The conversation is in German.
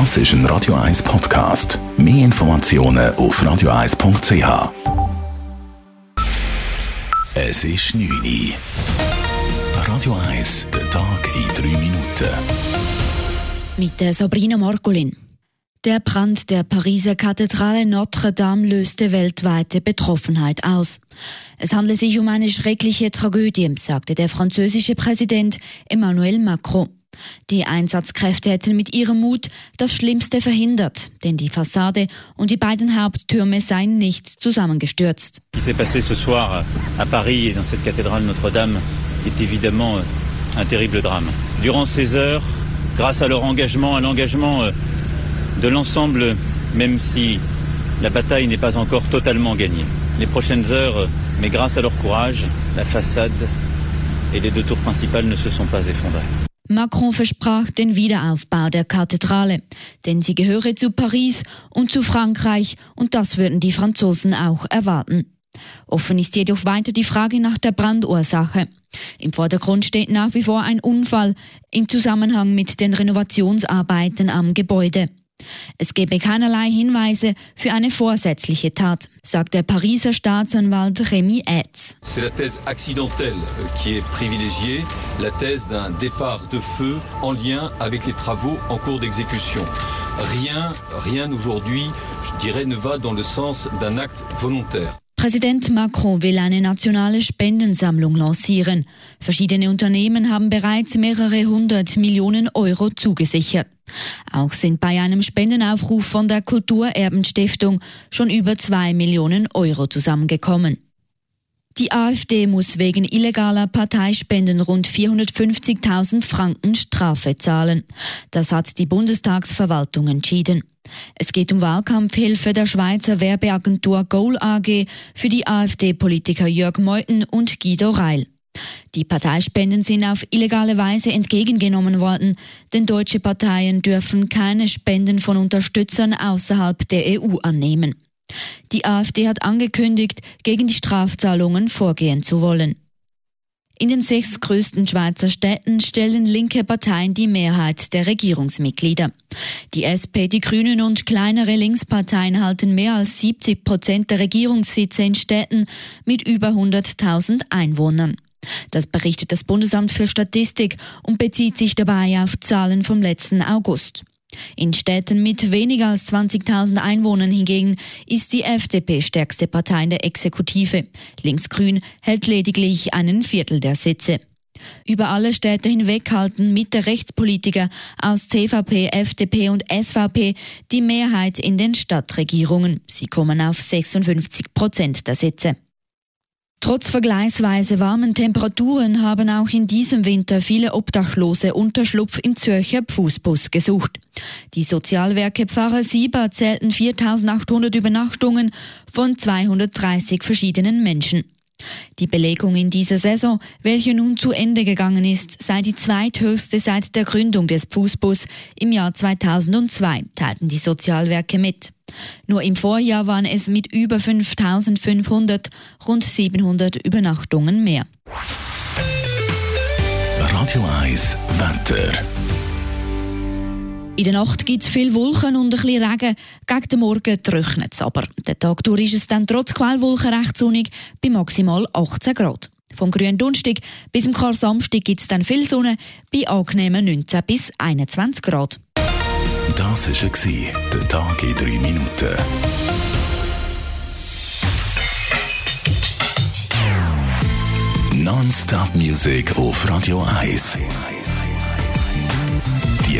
Das ist ein Radio 1 Podcast. Mehr Informationen auf radio1.ch. Es ist 9 Uhr. Radio 1, der Tag in 3 Minuten. Mit der Sabrina Margolin. Der Brand der Pariser Kathedrale Notre Dame löste weltweite Betroffenheit aus. Es handle sich um eine schreckliche Tragödie, sagte der französische Präsident Emmanuel Macron. Die Einsatzkräfte hätten mit ihrem Mut das Schlimmste verhindert, denn die Fassade und die beiden Haupttürme seien nicht zusammengestürzt. Qui s'est passé ce soir à Paris et dans cette cathédrale Notre-Dame est évidemment un terrible drame. Durant ces heures, grâce à leur engagement, à l'engagement euh, de l'ensemble, même si la bataille n'est pas encore totalement gagnée. Les prochaines heures, mais grâce à leur courage, la façade et les deux tours principales ne se sont pas effondrées. Macron versprach den Wiederaufbau der Kathedrale, denn sie gehöre zu Paris und zu Frankreich und das würden die Franzosen auch erwarten. Offen ist jedoch weiter die Frage nach der Brandursache. Im Vordergrund steht nach wie vor ein Unfall im Zusammenhang mit den Renovationsarbeiten am Gebäude. Es gebe keinerlei Hinweise für eine vorsätzliche Tat, sagt der Pariser Staatsanwalt Rémi Etz. C'est la thèse accidentelle qui est privilégiée, la thèse d'un départ de feu en lien avec les travaux en cours d'exécution. Rien, rien aujourd'hui, je dirais, ne va dans le sens d'un acte volontaire. Präsident Macron will eine nationale Spendensammlung lancieren. Verschiedene Unternehmen haben bereits mehrere hundert Millionen Euro zugesichert. Auch sind bei einem Spendenaufruf von der Kulturerbenstiftung schon über zwei Millionen Euro zusammengekommen. Die AfD muss wegen illegaler Parteispenden rund 450.000 Franken Strafe zahlen. Das hat die Bundestagsverwaltung entschieden. Es geht um Wahlkampfhilfe der Schweizer Werbeagentur Goal AG für die AfD-Politiker Jörg Meuthen und Guido Reil. Die Parteispenden sind auf illegale Weise entgegengenommen worden, denn deutsche Parteien dürfen keine Spenden von Unterstützern außerhalb der EU annehmen. Die AfD hat angekündigt, gegen die Strafzahlungen vorgehen zu wollen. In den sechs größten Schweizer Städten stellen linke Parteien die Mehrheit der Regierungsmitglieder. Die SP, die Grünen und kleinere Linksparteien halten mehr als 70 Prozent der Regierungssitze in Städten mit über 100.000 Einwohnern. Das berichtet das Bundesamt für Statistik und bezieht sich dabei auf Zahlen vom letzten August. In Städten mit weniger als 20.000 Einwohnern hingegen ist die FDP stärkste Partei in der Exekutive. Linksgrün hält lediglich einen Viertel der Sitze. Über alle Städte hinweg halten Mitte-Rechtspolitiker aus CVP, FDP und SVP die Mehrheit in den Stadtregierungen. Sie kommen auf 56 Prozent der Sitze. Trotz vergleichsweise warmen Temperaturen haben auch in diesem Winter viele Obdachlose Unterschlupf im Zürcher Fußbus gesucht. Die Sozialwerke Pfarrer Sieber zählten 4800 Übernachtungen von 230 verschiedenen Menschen. Die Belegung in dieser Saison, welche nun zu Ende gegangen ist, sei die zweithöchste seit der Gründung des Fußbus im Jahr 2002, teilten die Sozialwerke mit. Nur im Vorjahr waren es mit über 5500 rund 700 Übernachtungen mehr. Radio 1, Wetter. In der Nacht gibt es viel Wolken und ein bisschen Regen. Gegen den Morgen trocknet es aber. Den Tag durch ist es dann trotz Quellwolken recht sonnig bei maximal 18 Grad. Vom grünen Donnerstag bis zum Kar Samstag gibt es dann viel Sonne bei angenehmen 19 bis 21 Grad. Das war der Tag in 3 Minuten. Non-Stop Music auf Radio 1.